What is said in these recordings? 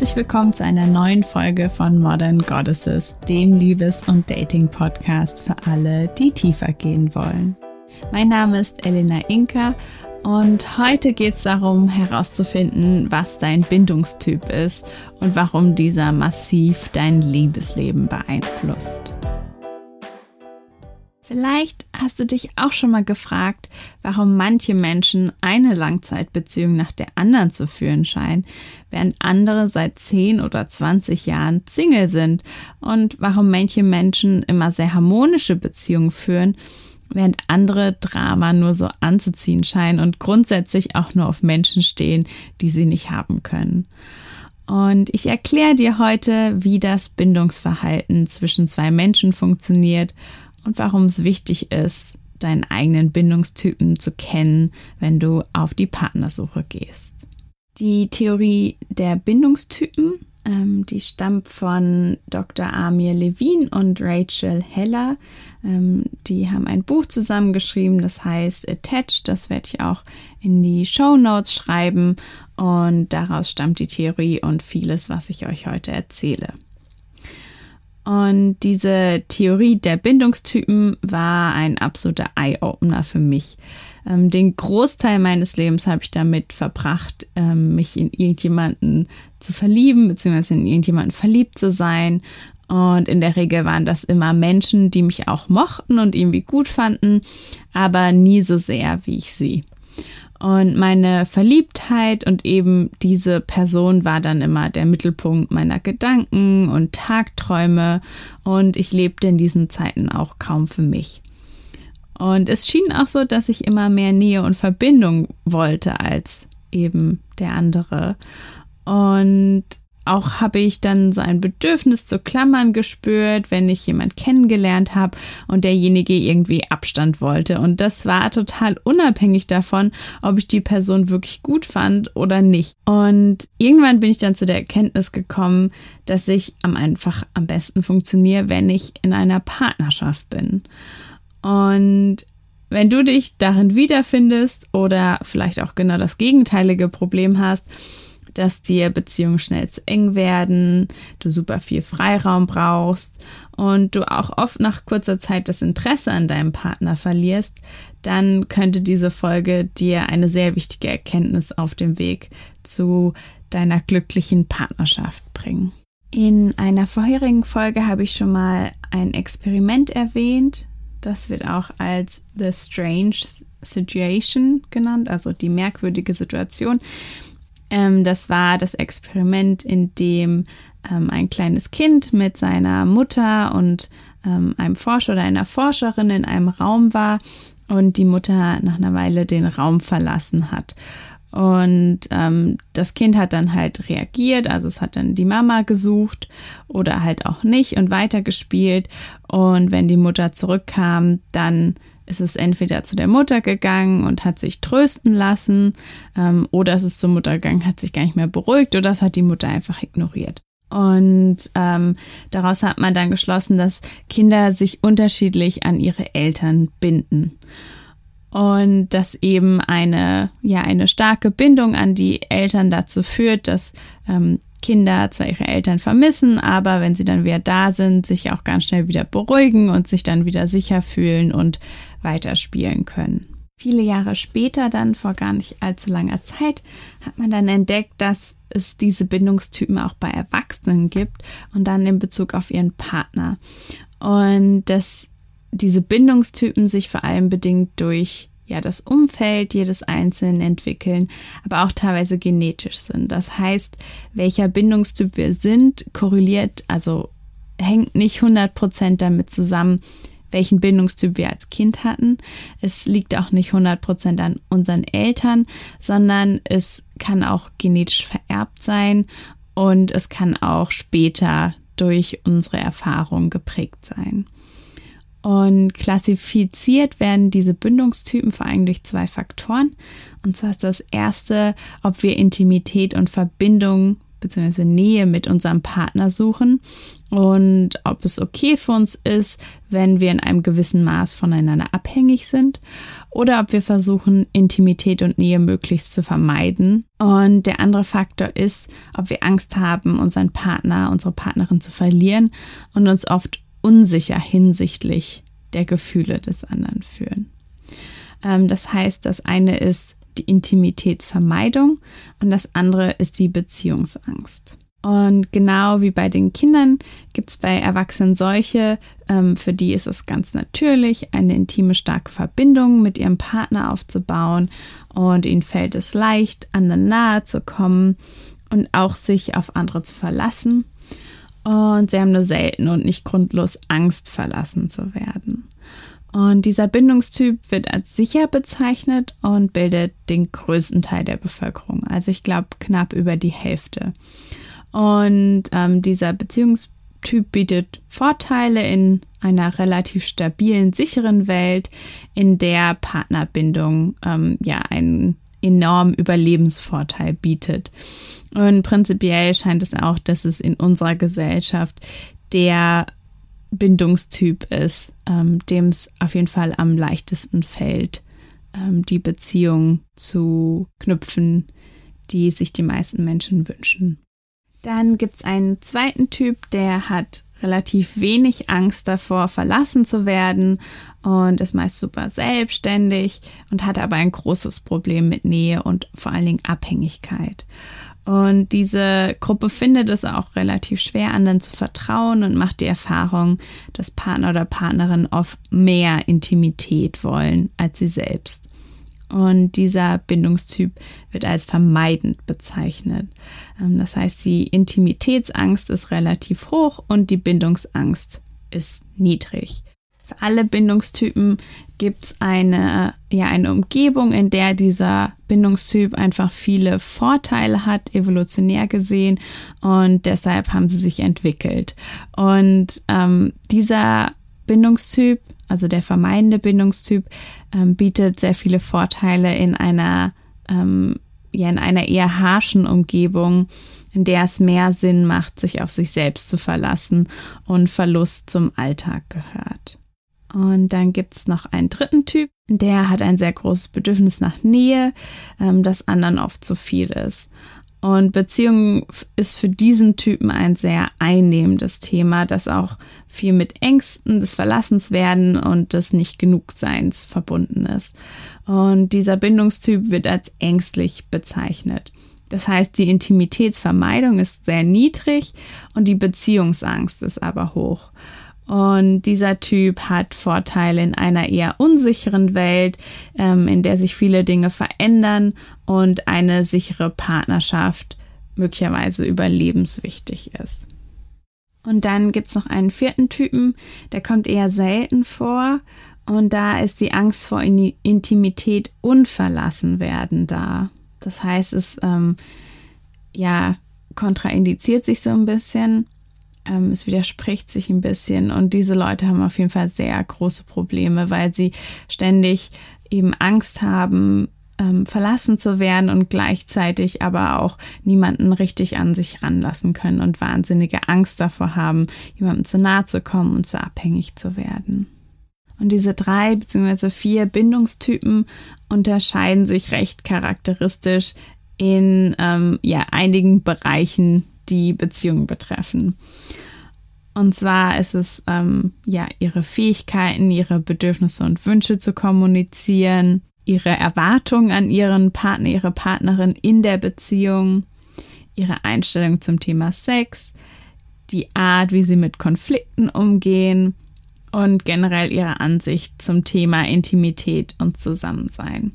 Herzlich willkommen zu einer neuen Folge von Modern Goddesses, dem Liebes- und Dating-Podcast für alle, die tiefer gehen wollen. Mein Name ist Elena Inka und heute geht es darum herauszufinden, was dein Bindungstyp ist und warum dieser massiv dein Liebesleben beeinflusst. Vielleicht hast du dich auch schon mal gefragt, warum manche Menschen eine Langzeitbeziehung nach der anderen zu führen scheinen, während andere seit 10 oder 20 Jahren Single sind und warum manche Menschen immer sehr harmonische Beziehungen führen, während andere Drama nur so anzuziehen scheinen und grundsätzlich auch nur auf Menschen stehen, die sie nicht haben können. Und ich erkläre dir heute, wie das Bindungsverhalten zwischen zwei Menschen funktioniert und warum es wichtig ist, deinen eigenen Bindungstypen zu kennen, wenn du auf die Partnersuche gehst. Die Theorie der Bindungstypen, ähm, die stammt von Dr. Amir Levin und Rachel Heller. Ähm, die haben ein Buch zusammengeschrieben, das heißt Attached. Das werde ich auch in die Show Notes schreiben. Und daraus stammt die Theorie und vieles, was ich euch heute erzähle. Und diese Theorie der Bindungstypen war ein absoluter Eye-Opener für mich. Ähm, den Großteil meines Lebens habe ich damit verbracht, ähm, mich in irgendjemanden zu verlieben, beziehungsweise in irgendjemanden verliebt zu sein. Und in der Regel waren das immer Menschen, die mich auch mochten und irgendwie gut fanden, aber nie so sehr wie ich sie. Und meine Verliebtheit und eben diese Person war dann immer der Mittelpunkt meiner Gedanken und Tagträume und ich lebte in diesen Zeiten auch kaum für mich. Und es schien auch so, dass ich immer mehr Nähe und Verbindung wollte als eben der andere. Und auch habe ich dann so ein Bedürfnis zu Klammern gespürt, wenn ich jemand kennengelernt habe und derjenige irgendwie Abstand wollte. Und das war total unabhängig davon, ob ich die Person wirklich gut fand oder nicht. Und irgendwann bin ich dann zu der Erkenntnis gekommen, dass ich am einfach am besten funktioniere, wenn ich in einer Partnerschaft bin. Und wenn du dich darin wiederfindest oder vielleicht auch genau das gegenteilige Problem hast, dass dir Beziehungen schnell zu eng werden, du super viel Freiraum brauchst und du auch oft nach kurzer Zeit das Interesse an deinem Partner verlierst, dann könnte diese Folge dir eine sehr wichtige Erkenntnis auf dem Weg zu deiner glücklichen Partnerschaft bringen. In einer vorherigen Folge habe ich schon mal ein Experiment erwähnt. Das wird auch als The Strange Situation genannt, also die merkwürdige Situation. Ähm, das war das Experiment, in dem ähm, ein kleines Kind mit seiner Mutter und ähm, einem Forscher oder einer Forscherin in einem Raum war und die Mutter nach einer Weile den Raum verlassen hat. Und ähm, das Kind hat dann halt reagiert, also es hat dann die Mama gesucht oder halt auch nicht und weitergespielt. Und wenn die Mutter zurückkam, dann ist es entweder zu der Mutter gegangen und hat sich trösten lassen, ähm, oder es ist zur Mutter gegangen, hat sich gar nicht mehr beruhigt, oder es hat die Mutter einfach ignoriert. Und ähm, daraus hat man dann geschlossen, dass Kinder sich unterschiedlich an ihre Eltern binden. Und dass eben eine, ja, eine starke Bindung an die Eltern dazu führt, dass ähm, Kinder zwar ihre Eltern vermissen, aber wenn sie dann wieder da sind, sich auch ganz schnell wieder beruhigen und sich dann wieder sicher fühlen und weiterspielen können. Viele Jahre später, dann vor gar nicht allzu langer Zeit, hat man dann entdeckt, dass es diese Bindungstypen auch bei Erwachsenen gibt und dann in Bezug auf ihren Partner. Und dass diese Bindungstypen sich vor allem bedingt durch ja das Umfeld jedes Einzelnen entwickeln, aber auch teilweise genetisch sind. Das heißt, welcher Bindungstyp wir sind, korreliert, also hängt nicht 100% damit zusammen, welchen Bindungstyp wir als Kind hatten. Es liegt auch nicht 100% an unseren Eltern, sondern es kann auch genetisch vererbt sein und es kann auch später durch unsere Erfahrung geprägt sein. Und klassifiziert werden diese Bindungstypen vor allem durch zwei Faktoren. Und zwar ist das erste, ob wir Intimität und Verbindung bzw. Nähe mit unserem Partner suchen und ob es okay für uns ist, wenn wir in einem gewissen Maß voneinander abhängig sind. oder ob wir versuchen, Intimität und Nähe möglichst zu vermeiden. Und der andere Faktor ist, ob wir Angst haben, unseren Partner, unsere Partnerin zu verlieren und uns oft unsicher hinsichtlich der Gefühle des anderen fühlen. Ähm, das heißt, das eine ist die Intimitätsvermeidung und das andere ist die Beziehungsangst. Und genau wie bei den Kindern gibt es bei Erwachsenen solche, ähm, für die ist es ganz natürlich, eine intime, starke Verbindung mit ihrem Partner aufzubauen und ihnen fällt es leicht, anderen nahe zu kommen und auch sich auf andere zu verlassen. Und sie haben nur selten und nicht grundlos Angst, verlassen zu werden. Und dieser Bindungstyp wird als sicher bezeichnet und bildet den größten Teil der Bevölkerung. Also ich glaube knapp über die Hälfte. Und ähm, dieser Beziehungstyp bietet Vorteile in einer relativ stabilen, sicheren Welt, in der Partnerbindung ähm, ja einen enormen Überlebensvorteil bietet. Und prinzipiell scheint es auch, dass es in unserer Gesellschaft der Bindungstyp ist, ähm, dem es auf jeden Fall am leichtesten fällt, ähm, die Beziehung zu knüpfen, die sich die meisten Menschen wünschen. Dann gibt es einen zweiten Typ, der hat relativ wenig Angst davor, verlassen zu werden und ist meist super selbstständig und hat aber ein großes Problem mit Nähe und vor allen Dingen Abhängigkeit. Und diese Gruppe findet es auch relativ schwer, anderen zu vertrauen und macht die Erfahrung, dass Partner oder Partnerin oft mehr Intimität wollen als sie selbst. Und dieser Bindungstyp wird als vermeidend bezeichnet. Ähm, das heißt, die Intimitätsangst ist relativ hoch und die Bindungsangst ist niedrig. Für alle Bindungstypen gibt es eine, ja, eine Umgebung, in der dieser Bindungstyp einfach viele Vorteile hat, evolutionär gesehen, und deshalb haben sie sich entwickelt. Und ähm, dieser Bindungstyp also der vermeidende Bindungstyp, ähm, bietet sehr viele Vorteile in einer, ähm, ja, in einer eher harschen Umgebung, in der es mehr Sinn macht, sich auf sich selbst zu verlassen und Verlust zum Alltag gehört. Und dann gibt es noch einen dritten Typ, der hat ein sehr großes Bedürfnis nach Nähe, ähm, das anderen oft zu viel ist. Und Beziehung ist für diesen Typen ein sehr einnehmendes Thema, das auch viel mit Ängsten des Verlassenswerden und des Nicht-Genugseins verbunden ist. Und dieser Bindungstyp wird als ängstlich bezeichnet. Das heißt, die Intimitätsvermeidung ist sehr niedrig und die Beziehungsangst ist aber hoch. Und dieser Typ hat Vorteile in einer eher unsicheren Welt, ähm, in der sich viele Dinge verändern und eine sichere Partnerschaft möglicherweise überlebenswichtig ist. Und dann gibt es noch einen vierten Typen, der kommt eher selten vor. Und da ist die Angst vor Intimität und Verlassenwerden da. Das heißt, es ähm, ja kontraindiziert sich so ein bisschen. Ähm, es widerspricht sich ein bisschen und diese Leute haben auf jeden Fall sehr große Probleme, weil sie ständig eben Angst haben, ähm, verlassen zu werden und gleichzeitig aber auch niemanden richtig an sich ranlassen können und wahnsinnige Angst davor haben, jemandem zu nahe zu kommen und zu abhängig zu werden. Und diese drei bzw. vier Bindungstypen unterscheiden sich recht charakteristisch in ähm, ja, einigen Bereichen die Beziehung betreffen. Und zwar ist es ähm, ja ihre Fähigkeiten, ihre Bedürfnisse und Wünsche zu kommunizieren, ihre Erwartungen an ihren Partner, ihre Partnerin in der Beziehung, ihre Einstellung zum Thema Sex, die Art, wie sie mit Konflikten umgehen und generell ihre Ansicht zum Thema Intimität und Zusammensein.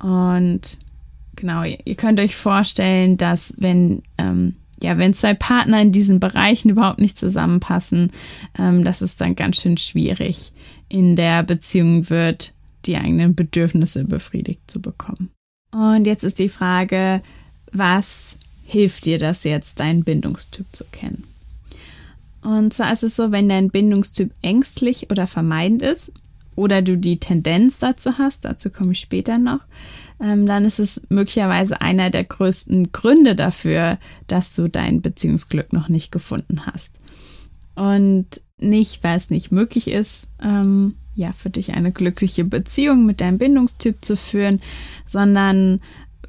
Und genau, ihr könnt euch vorstellen, dass wenn ähm, ja, wenn zwei Partner in diesen Bereichen überhaupt nicht zusammenpassen, ähm, dass es dann ganz schön schwierig in der Beziehung wird, die eigenen Bedürfnisse befriedigt zu bekommen. Und jetzt ist die Frage, was hilft dir das jetzt, deinen Bindungstyp zu kennen? Und zwar ist es so, wenn dein Bindungstyp ängstlich oder vermeidend ist oder du die Tendenz dazu hast, dazu komme ich später noch, ähm, dann ist es möglicherweise einer der größten Gründe dafür, dass du dein Beziehungsglück noch nicht gefunden hast. Und nicht, weil es nicht möglich ist, ähm, ja für dich eine glückliche Beziehung mit deinem Bindungstyp zu führen, sondern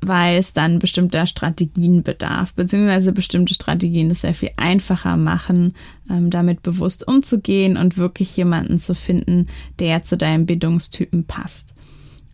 weil es dann bestimmter Strategien bedarf, beziehungsweise bestimmte Strategien es sehr viel einfacher machen, ähm, damit bewusst umzugehen und wirklich jemanden zu finden, der zu deinem Bindungstypen passt.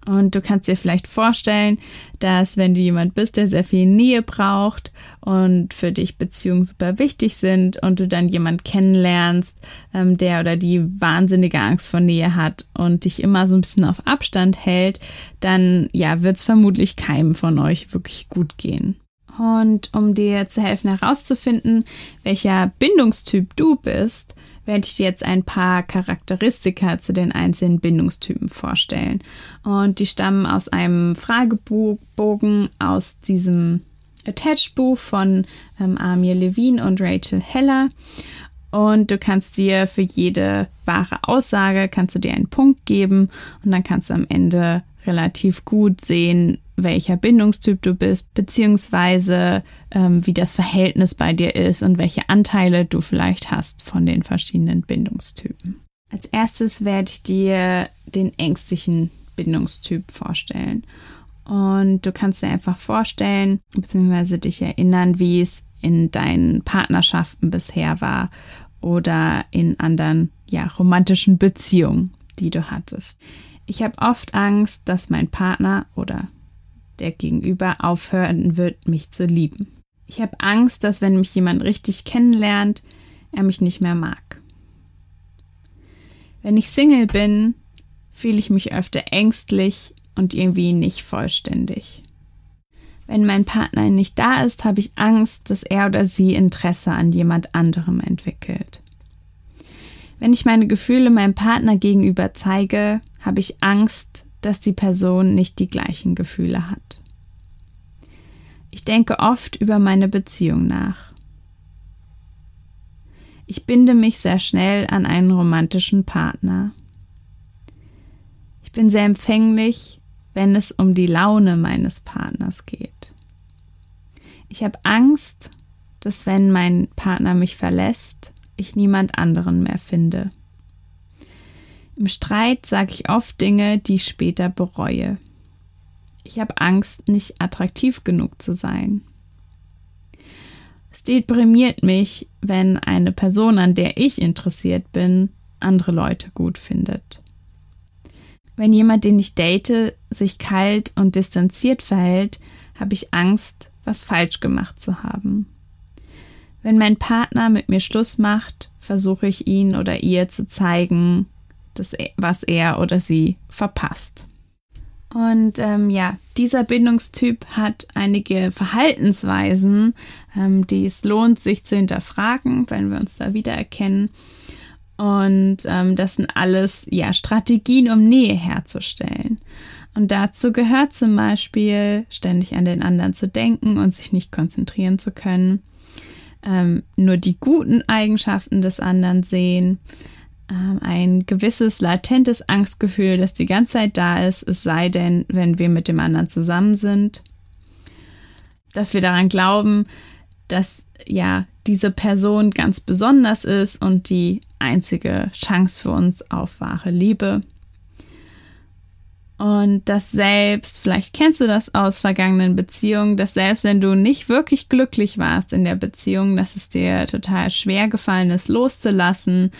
Und du kannst dir vielleicht vorstellen, dass wenn du jemand bist, der sehr viel Nähe braucht und für dich Beziehungen super wichtig sind und du dann jemand kennenlernst, ähm, der oder die wahnsinnige Angst vor Nähe hat und dich immer so ein bisschen auf Abstand hält, dann ja, wird es vermutlich keinem von euch wirklich gut gehen. Und um dir zu helfen herauszufinden, welcher Bindungstyp du bist, werde ich dir jetzt ein paar Charakteristika zu den einzelnen Bindungstypen vorstellen. Und die stammen aus einem Fragebogen aus diesem Attached-Buch von ähm, Amir Levine und Rachel Heller. Und du kannst dir für jede wahre Aussage, kannst du dir einen Punkt geben und dann kannst du am Ende relativ gut sehen, welcher Bindungstyp du bist, beziehungsweise ähm, wie das Verhältnis bei dir ist und welche Anteile du vielleicht hast von den verschiedenen Bindungstypen. Als erstes werde ich dir den ängstlichen Bindungstyp vorstellen. Und du kannst dir einfach vorstellen, beziehungsweise dich erinnern, wie es in deinen Partnerschaften bisher war oder in anderen, ja, romantischen Beziehungen, die du hattest. Ich habe oft Angst, dass mein Partner oder der Gegenüber aufhören wird, mich zu lieben. Ich habe Angst, dass wenn mich jemand richtig kennenlernt, er mich nicht mehr mag. Wenn ich Single bin, fühle ich mich öfter ängstlich und irgendwie nicht vollständig. Wenn mein Partner nicht da ist, habe ich Angst, dass er oder sie Interesse an jemand anderem entwickelt. Wenn ich meine Gefühle meinem Partner gegenüber zeige, habe ich Angst, dass die Person nicht die gleichen Gefühle hat. Ich denke oft über meine Beziehung nach. Ich binde mich sehr schnell an einen romantischen Partner. Ich bin sehr empfänglich, wenn es um die Laune meines Partners geht. Ich habe Angst, dass wenn mein Partner mich verlässt, ich niemand anderen mehr finde. Im Streit sage ich oft Dinge, die ich später bereue. Ich habe Angst, nicht attraktiv genug zu sein. Es deprimiert mich, wenn eine Person, an der ich interessiert bin, andere Leute gut findet. Wenn jemand, den ich date, sich kalt und distanziert verhält, habe ich Angst, was falsch gemacht zu haben. Wenn mein Partner mit mir Schluss macht, versuche ich ihn oder ihr zu zeigen, das, was er oder sie verpasst. Und ähm, ja, dieser Bindungstyp hat einige Verhaltensweisen, ähm, die es lohnt, sich zu hinterfragen, wenn wir uns da wiedererkennen. Und ähm, das sind alles ja Strategien, um Nähe herzustellen. Und dazu gehört zum Beispiel, ständig an den anderen zu denken und sich nicht konzentrieren zu können, ähm, nur die guten Eigenschaften des anderen sehen, ein gewisses latentes Angstgefühl, das die ganze Zeit da ist, es sei denn, wenn wir mit dem anderen zusammen sind. Dass wir daran glauben, dass ja diese Person ganz besonders ist und die einzige Chance für uns auf wahre Liebe. Und das selbst, vielleicht kennst du das aus vergangenen Beziehungen, dass selbst wenn du nicht wirklich glücklich warst in der Beziehung, dass es dir total schwer gefallen ist, loszulassen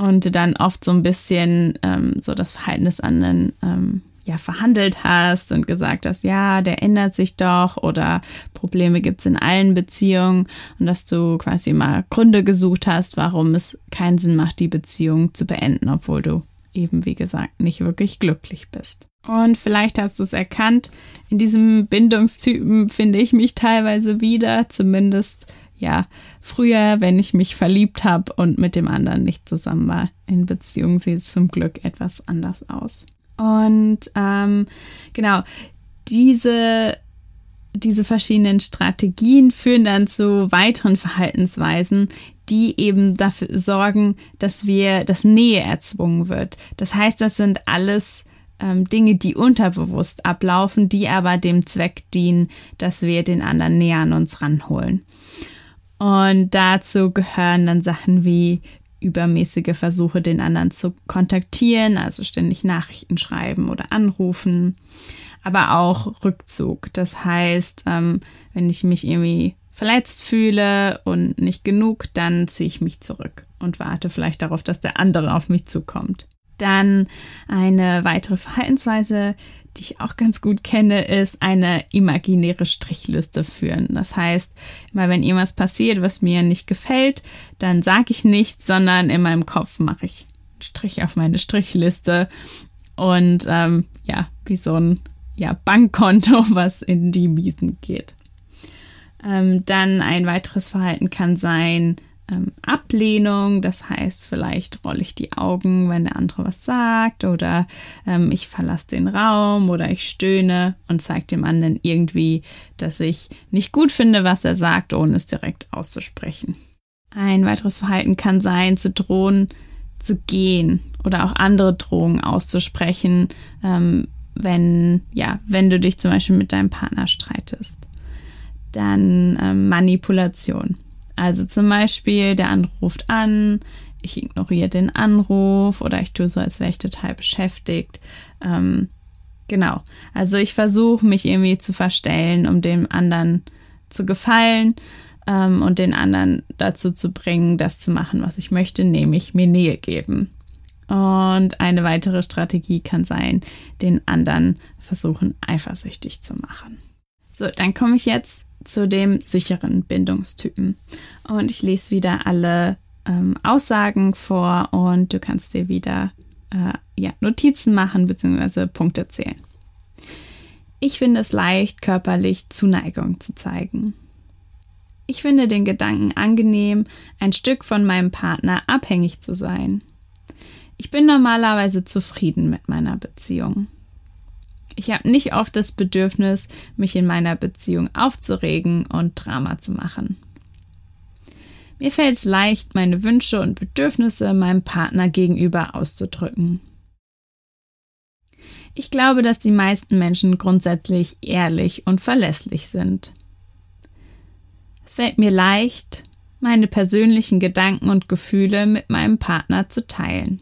und dann oft so ein bisschen ähm, so das Verhalten des anderen ähm, ja verhandelt hast und gesagt hast, ja, der ändert sich doch oder Probleme gibt es in allen Beziehungen und dass du quasi mal Gründe gesucht hast, warum es keinen Sinn macht, die Beziehung zu beenden, obwohl du eben, wie gesagt, nicht wirklich glücklich bist. Und vielleicht hast du es erkannt, in diesem Bindungstypen finde ich mich teilweise wieder, zumindest ja, früher, wenn ich mich verliebt habe und mit dem anderen nicht zusammen war. In Beziehung sieht es zum Glück etwas anders aus. Und ähm, genau, diese, diese verschiedenen Strategien führen dann zu weiteren Verhaltensweisen, die eben dafür sorgen, dass wir, dass Nähe erzwungen wird. Das heißt, das sind alles ähm, Dinge, die unterbewusst ablaufen, die aber dem Zweck dienen, dass wir den anderen näher an uns ranholen. Und dazu gehören dann Sachen wie übermäßige Versuche, den anderen zu kontaktieren, also ständig Nachrichten schreiben oder anrufen, aber auch Rückzug. Das heißt, ähm, wenn ich mich irgendwie verletzt fühle und nicht genug, dann ziehe ich mich zurück und warte vielleicht darauf, dass der andere auf mich zukommt. Dann eine weitere Verhaltensweise, die ich auch ganz gut kenne, ist eine imaginäre Strichliste führen. Das heißt, immer wenn irgendwas passiert, was mir nicht gefällt, dann sage ich nichts, sondern in meinem Kopf mache ich einen Strich auf meine Strichliste und ähm, ja, wie so ein ja, Bankkonto, was in die Miesen geht. Ähm, dann ein weiteres Verhalten kann sein, ähm, Ablehnung. Das heißt, vielleicht rolle ich die Augen, wenn der andere was sagt, oder ähm, ich verlasse den Raum oder ich stöhne und zeige dem anderen irgendwie, dass ich nicht gut finde, was er sagt, ohne es direkt auszusprechen. Ein weiteres Verhalten kann sein, zu drohen, zu gehen oder auch andere Drohungen auszusprechen, ähm, wenn, ja, wenn du dich zum Beispiel mit deinem Partner streitest. Dann ähm, Manipulation. Also zum Beispiel, der andere ruft an, ich ignoriere den Anruf oder ich tue so, als wäre ich total beschäftigt. Ähm, genau. Also ich versuche mich irgendwie zu verstellen, um dem anderen zu gefallen ähm, und den anderen dazu zu bringen, das zu machen, was ich möchte, nämlich mir Nähe geben. Und eine weitere Strategie kann sein, den anderen versuchen, eifersüchtig zu machen. So, dann komme ich jetzt zu dem sicheren Bindungstypen. Und ich lese wieder alle ähm, Aussagen vor und du kannst dir wieder äh, ja, Notizen machen bzw. Punkte zählen. Ich finde es leicht, körperlich Zuneigung zu zeigen. Ich finde den Gedanken angenehm, ein Stück von meinem Partner abhängig zu sein. Ich bin normalerweise zufrieden mit meiner Beziehung. Ich habe nicht oft das Bedürfnis, mich in meiner Beziehung aufzuregen und Drama zu machen. Mir fällt es leicht, meine Wünsche und Bedürfnisse meinem Partner gegenüber auszudrücken. Ich glaube, dass die meisten Menschen grundsätzlich ehrlich und verlässlich sind. Es fällt mir leicht, meine persönlichen Gedanken und Gefühle mit meinem Partner zu teilen.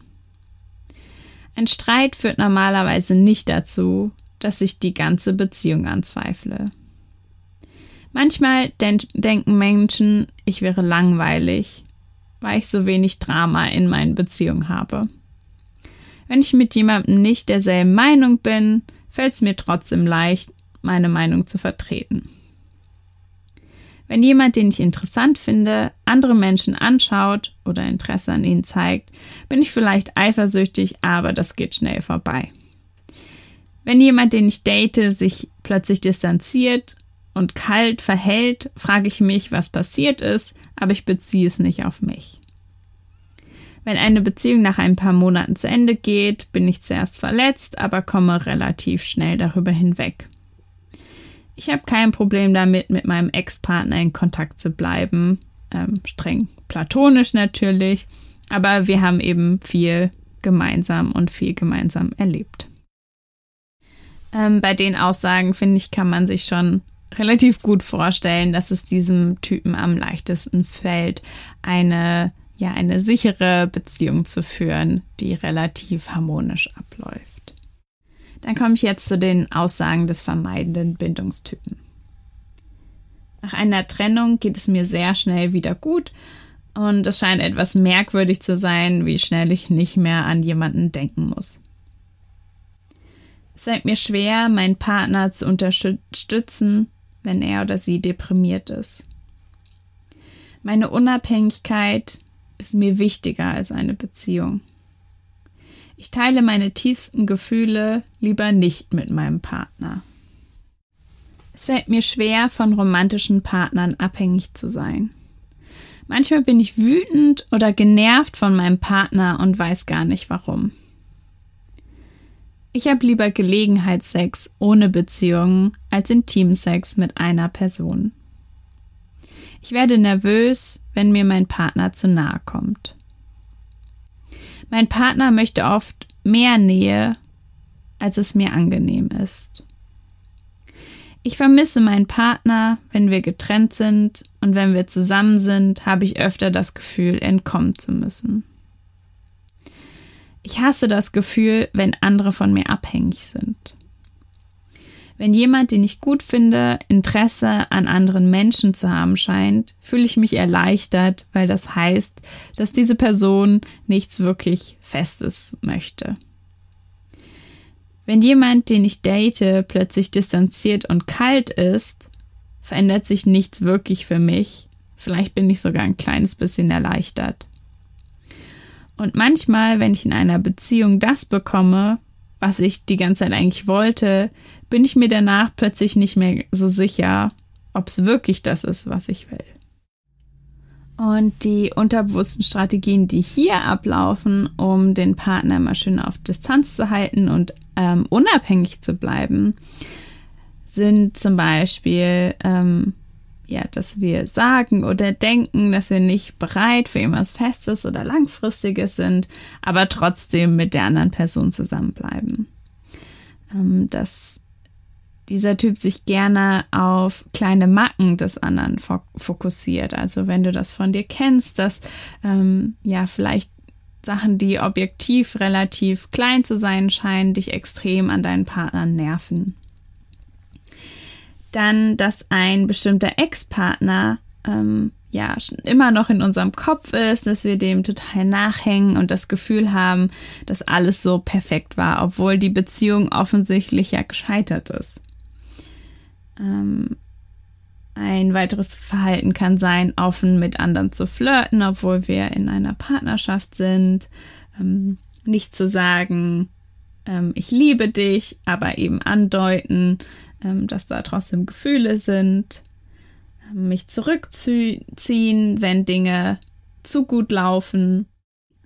Ein Streit führt normalerweise nicht dazu, dass ich die ganze Beziehung anzweifle. Manchmal den denken Menschen, ich wäre langweilig, weil ich so wenig Drama in meinen Beziehungen habe. Wenn ich mit jemandem nicht derselben Meinung bin, fällt es mir trotzdem leicht, meine Meinung zu vertreten. Wenn jemand, den ich interessant finde, andere Menschen anschaut oder Interesse an ihnen zeigt, bin ich vielleicht eifersüchtig, aber das geht schnell vorbei. Wenn jemand, den ich date, sich plötzlich distanziert und kalt verhält, frage ich mich, was passiert ist, aber ich beziehe es nicht auf mich. Wenn eine Beziehung nach ein paar Monaten zu Ende geht, bin ich zuerst verletzt, aber komme relativ schnell darüber hinweg. Ich habe kein Problem damit, mit meinem Ex-Partner in Kontakt zu bleiben. Ähm, streng platonisch natürlich, aber wir haben eben viel gemeinsam und viel gemeinsam erlebt. Ähm, bei den Aussagen, finde ich, kann man sich schon relativ gut vorstellen, dass es diesem Typen am leichtesten fällt, eine, ja, eine sichere Beziehung zu führen, die relativ harmonisch abläuft. Dann komme ich jetzt zu den Aussagen des vermeidenden Bindungstypen. Nach einer Trennung geht es mir sehr schnell wieder gut und es scheint etwas merkwürdig zu sein, wie schnell ich nicht mehr an jemanden denken muss. Es fällt mir schwer, meinen Partner zu unterstützen, wenn er oder sie deprimiert ist. Meine Unabhängigkeit ist mir wichtiger als eine Beziehung. Ich teile meine tiefsten Gefühle lieber nicht mit meinem Partner. Es fällt mir schwer, von romantischen Partnern abhängig zu sein. Manchmal bin ich wütend oder genervt von meinem Partner und weiß gar nicht warum. Ich habe lieber Gelegenheitssex ohne Beziehungen als Intimsex mit einer Person. Ich werde nervös, wenn mir mein Partner zu nahe kommt. Mein Partner möchte oft mehr Nähe, als es mir angenehm ist. Ich vermisse meinen Partner, wenn wir getrennt sind und wenn wir zusammen sind, habe ich öfter das Gefühl, entkommen zu müssen. Ich hasse das Gefühl, wenn andere von mir abhängig sind. Wenn jemand, den ich gut finde, Interesse an anderen Menschen zu haben scheint, fühle ich mich erleichtert, weil das heißt, dass diese Person nichts wirklich Festes möchte. Wenn jemand, den ich date, plötzlich distanziert und kalt ist, verändert sich nichts wirklich für mich. Vielleicht bin ich sogar ein kleines bisschen erleichtert. Und manchmal, wenn ich in einer Beziehung das bekomme, was ich die ganze Zeit eigentlich wollte, bin ich mir danach plötzlich nicht mehr so sicher, ob es wirklich das ist, was ich will. Und die unterbewussten Strategien, die hier ablaufen, um den Partner immer schön auf Distanz zu halten und ähm, unabhängig zu bleiben, sind zum Beispiel ähm, ja, dass wir sagen oder denken, dass wir nicht bereit für irgendwas Festes oder Langfristiges sind, aber trotzdem mit der anderen Person zusammenbleiben. Ähm, dass dieser Typ sich gerne auf kleine Macken des anderen fokussiert. Also wenn du das von dir kennst, dass ähm, ja vielleicht Sachen, die objektiv relativ klein zu sein scheinen, dich extrem an deinen Partnern nerven. Dann, dass ein bestimmter Ex-Partner ähm, ja immer noch in unserem Kopf ist, dass wir dem total nachhängen und das Gefühl haben, dass alles so perfekt war, obwohl die Beziehung offensichtlich ja gescheitert ist. Ähm, ein weiteres Verhalten kann sein, offen mit anderen zu flirten, obwohl wir in einer Partnerschaft sind. Ähm, nicht zu sagen, ähm, ich liebe dich, aber eben andeuten, ähm, dass da trotzdem Gefühle sind, ähm, mich zurückziehen, wenn Dinge zu gut laufen,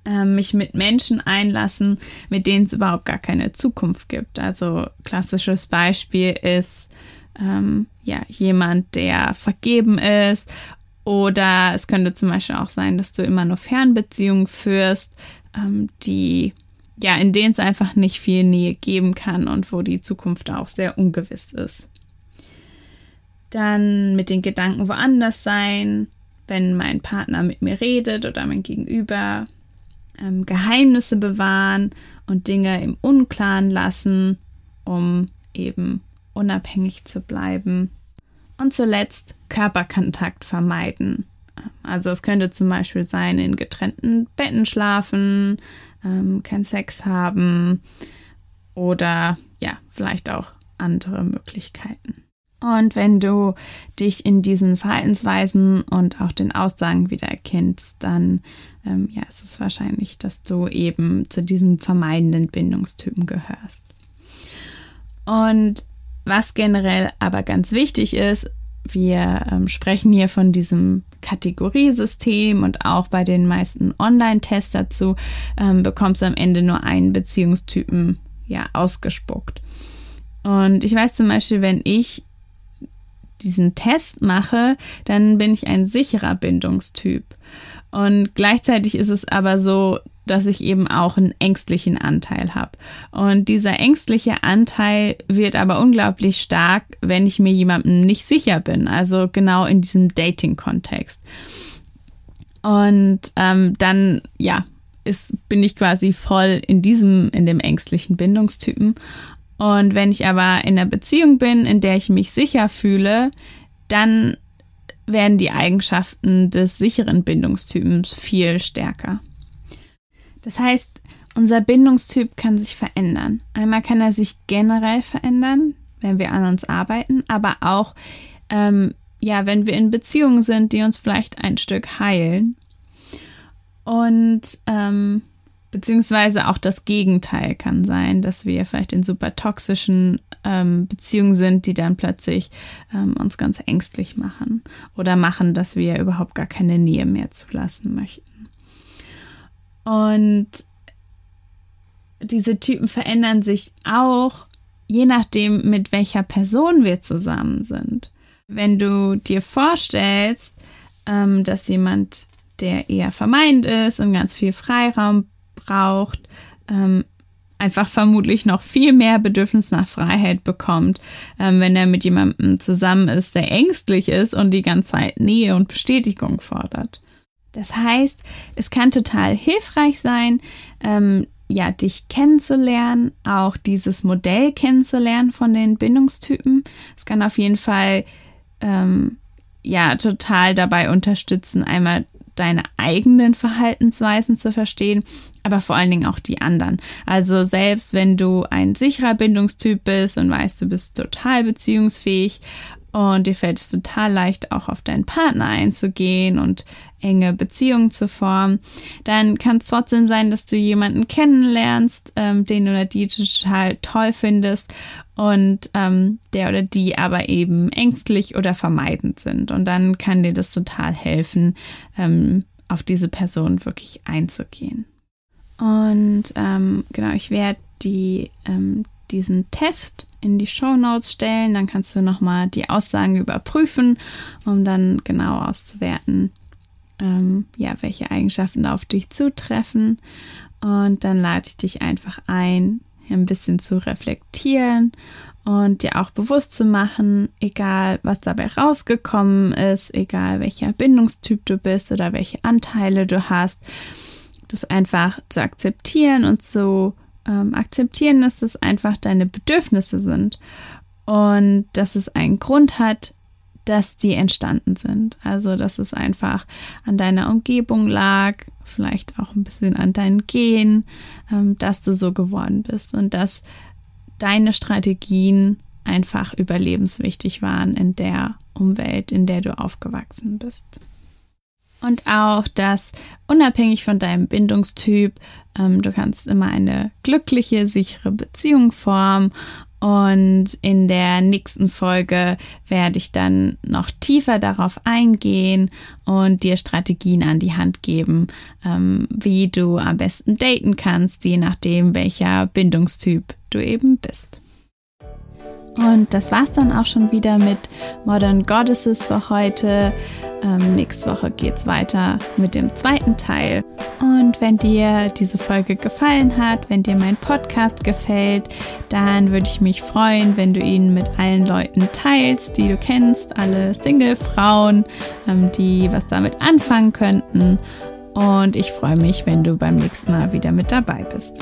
ähm, mich mit Menschen einlassen, mit denen es überhaupt gar keine Zukunft gibt. Also klassisches Beispiel ist ähm, ja jemand, der vergeben ist oder es könnte zum Beispiel auch sein, dass du immer nur Fernbeziehungen führst, ähm, die ja, in denen es einfach nicht viel Nähe geben kann und wo die Zukunft auch sehr ungewiss ist. Dann mit den Gedanken woanders sein, wenn mein Partner mit mir redet oder mein Gegenüber, ähm, Geheimnisse bewahren und Dinge im Unklaren lassen, um eben unabhängig zu bleiben. Und zuletzt Körperkontakt vermeiden. Also es könnte zum Beispiel sein, in getrennten Betten schlafen, ähm, keinen Sex haben oder ja, vielleicht auch andere Möglichkeiten. Und wenn du dich in diesen Verhaltensweisen und auch den Aussagen wieder erkennst, dann ähm, ja, ist es wahrscheinlich, dass du eben zu diesem vermeidenden Bindungstypen gehörst. Und was generell aber ganz wichtig ist, wir ähm, sprechen hier von diesem Kategoriesystem und auch bei den meisten Online-Tests dazu ähm, bekommst du am Ende nur einen Beziehungstypen ja ausgespuckt. Und ich weiß zum Beispiel, wenn ich diesen Test mache, dann bin ich ein sicherer Bindungstyp. Und gleichzeitig ist es aber so, dass ich eben auch einen ängstlichen Anteil habe. Und dieser ängstliche Anteil wird aber unglaublich stark, wenn ich mir jemandem nicht sicher bin. Also genau in diesem Dating-Kontext. Und ähm, dann, ja, ist, bin ich quasi voll in diesem, in dem ängstlichen Bindungstypen. Und wenn ich aber in einer Beziehung bin, in der ich mich sicher fühle, dann werden die Eigenschaften des sicheren Bindungstypens viel stärker. Das heißt, unser Bindungstyp kann sich verändern. Einmal kann er sich generell verändern, wenn wir an uns arbeiten, aber auch, ähm, ja, wenn wir in Beziehungen sind, die uns vielleicht ein Stück heilen. Und ähm, beziehungsweise auch das Gegenteil kann sein, dass wir vielleicht in super toxischen ähm, Beziehungen sind, die dann plötzlich ähm, uns ganz ängstlich machen oder machen, dass wir überhaupt gar keine Nähe mehr zulassen möchten. Und diese Typen verändern sich auch, je nachdem, mit welcher Person wir zusammen sind. Wenn du dir vorstellst, ähm, dass jemand, der eher vermeint ist und ganz viel Freiraum braucht, ähm, einfach vermutlich noch viel mehr Bedürfnis nach Freiheit bekommt, ähm, wenn er mit jemandem zusammen ist, der ängstlich ist und die ganze Zeit Nähe und Bestätigung fordert. Das heißt, es kann total hilfreich sein, ähm, ja, dich kennenzulernen, auch dieses Modell kennenzulernen von den Bindungstypen. Es kann auf jeden Fall ähm, ja total dabei unterstützen, einmal deine eigenen Verhaltensweisen zu verstehen, aber vor allen Dingen auch die anderen. Also selbst wenn du ein sicherer Bindungstyp bist und weißt, du bist total beziehungsfähig und dir fällt es total leicht, auch auf deinen Partner einzugehen und enge Beziehungen zu formen, dann kann es trotzdem sein, dass du jemanden kennenlernst, ähm, den oder die total toll findest und ähm, der oder die aber eben ängstlich oder vermeidend sind. Und dann kann dir das total helfen, ähm, auf diese Person wirklich einzugehen. Und ähm, genau, ich werde die, ähm, diesen Test in die Show Notes stellen. Dann kannst du nochmal die Aussagen überprüfen, um dann genau auszuwerten, ähm, ja, welche Eigenschaften auf dich zutreffen. Und dann lade ich dich einfach ein, ein bisschen zu reflektieren und dir auch bewusst zu machen, egal was dabei rausgekommen ist, egal welcher Bindungstyp du bist oder welche Anteile du hast, das einfach zu akzeptieren und zu ähm, akzeptieren, dass das einfach deine Bedürfnisse sind und dass es einen Grund hat, dass die entstanden sind. Also, dass es einfach an deiner Umgebung lag, vielleicht auch ein bisschen an deinen Genen, ähm, dass du so geworden bist und dass deine Strategien einfach überlebenswichtig waren in der Umwelt, in der du aufgewachsen bist. Und auch, dass unabhängig von deinem Bindungstyp, ähm, du kannst immer eine glückliche, sichere Beziehung formen. Und in der nächsten Folge werde ich dann noch tiefer darauf eingehen und dir Strategien an die Hand geben, ähm, wie du am besten daten kannst, je nachdem, welcher Bindungstyp du eben bist. Und das war's dann auch schon wieder mit Modern Goddesses für heute. Ähm, nächste Woche geht's weiter mit dem zweiten Teil. Und wenn dir diese Folge gefallen hat, wenn dir mein Podcast gefällt, dann würde ich mich freuen, wenn du ihn mit allen Leuten teilst, die du kennst, alle Single-Frauen, ähm, die was damit anfangen könnten. Und ich freue mich, wenn du beim nächsten Mal wieder mit dabei bist.